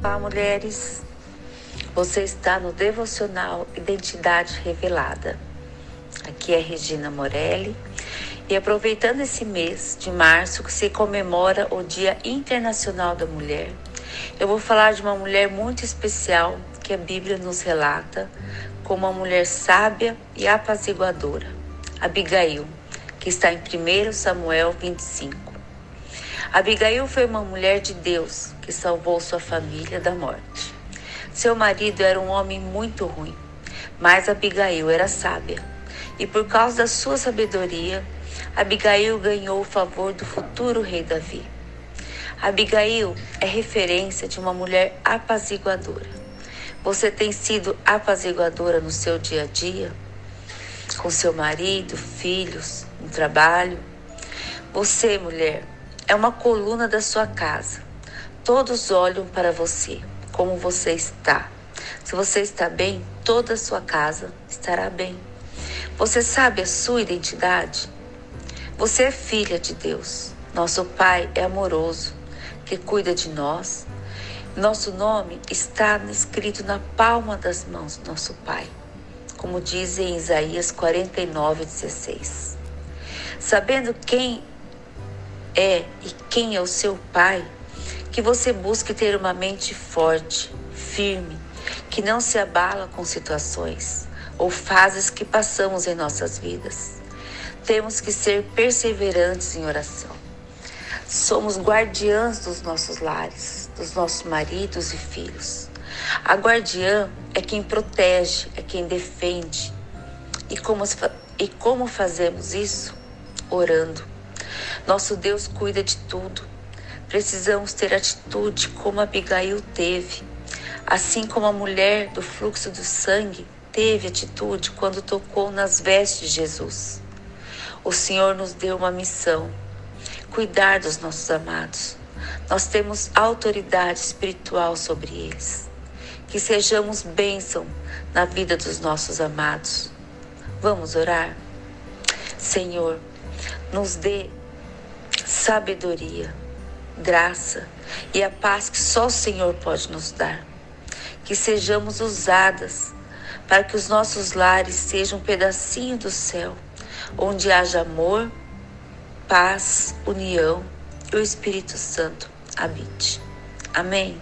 Olá, mulheres. Você está no devocional Identidade Revelada. Aqui é Regina Morelli. E aproveitando esse mês de março que se comemora o Dia Internacional da Mulher, eu vou falar de uma mulher muito especial que a Bíblia nos relata como uma mulher sábia e apaziguadora, Abigail, que está em 1 Samuel 25. Abigail foi uma mulher de Deus que salvou sua família da morte. Seu marido era um homem muito ruim, mas Abigail era sábia. E por causa da sua sabedoria, Abigail ganhou o favor do futuro rei Davi. Abigail é referência de uma mulher apaziguadora. Você tem sido apaziguadora no seu dia a dia? Com seu marido, filhos, no trabalho? Você, mulher, é uma coluna da sua casa. Todos olham para você, como você está. Se você está bem, toda a sua casa estará bem. Você sabe a sua identidade? Você é filha de Deus. Nosso Pai é amoroso, que cuida de nós. Nosso nome está escrito na palma das mãos do nosso Pai, como diz em Isaías 49, 16. Sabendo quem é e quem é o seu pai, que você busque ter uma mente forte, firme, que não se abala com situações ou fases que passamos em nossas vidas. Temos que ser perseverantes em oração. Somos guardiãs dos nossos lares, dos nossos maridos e filhos. A guardiã é quem protege, é quem defende. E como, e como fazemos isso? Orando nosso Deus cuida de tudo. Precisamos ter atitude como Abigail teve, assim como a mulher do fluxo do sangue teve atitude quando tocou nas vestes de Jesus. O Senhor nos deu uma missão: cuidar dos nossos amados. Nós temos autoridade espiritual sobre eles. Que sejamos bênção na vida dos nossos amados. Vamos orar? Senhor, nos dê sabedoria, graça e a paz que só o Senhor pode nos dar. Que sejamos usadas para que os nossos lares sejam um pedacinho do céu, onde haja amor, paz, união e o Espírito Santo habite. Amém.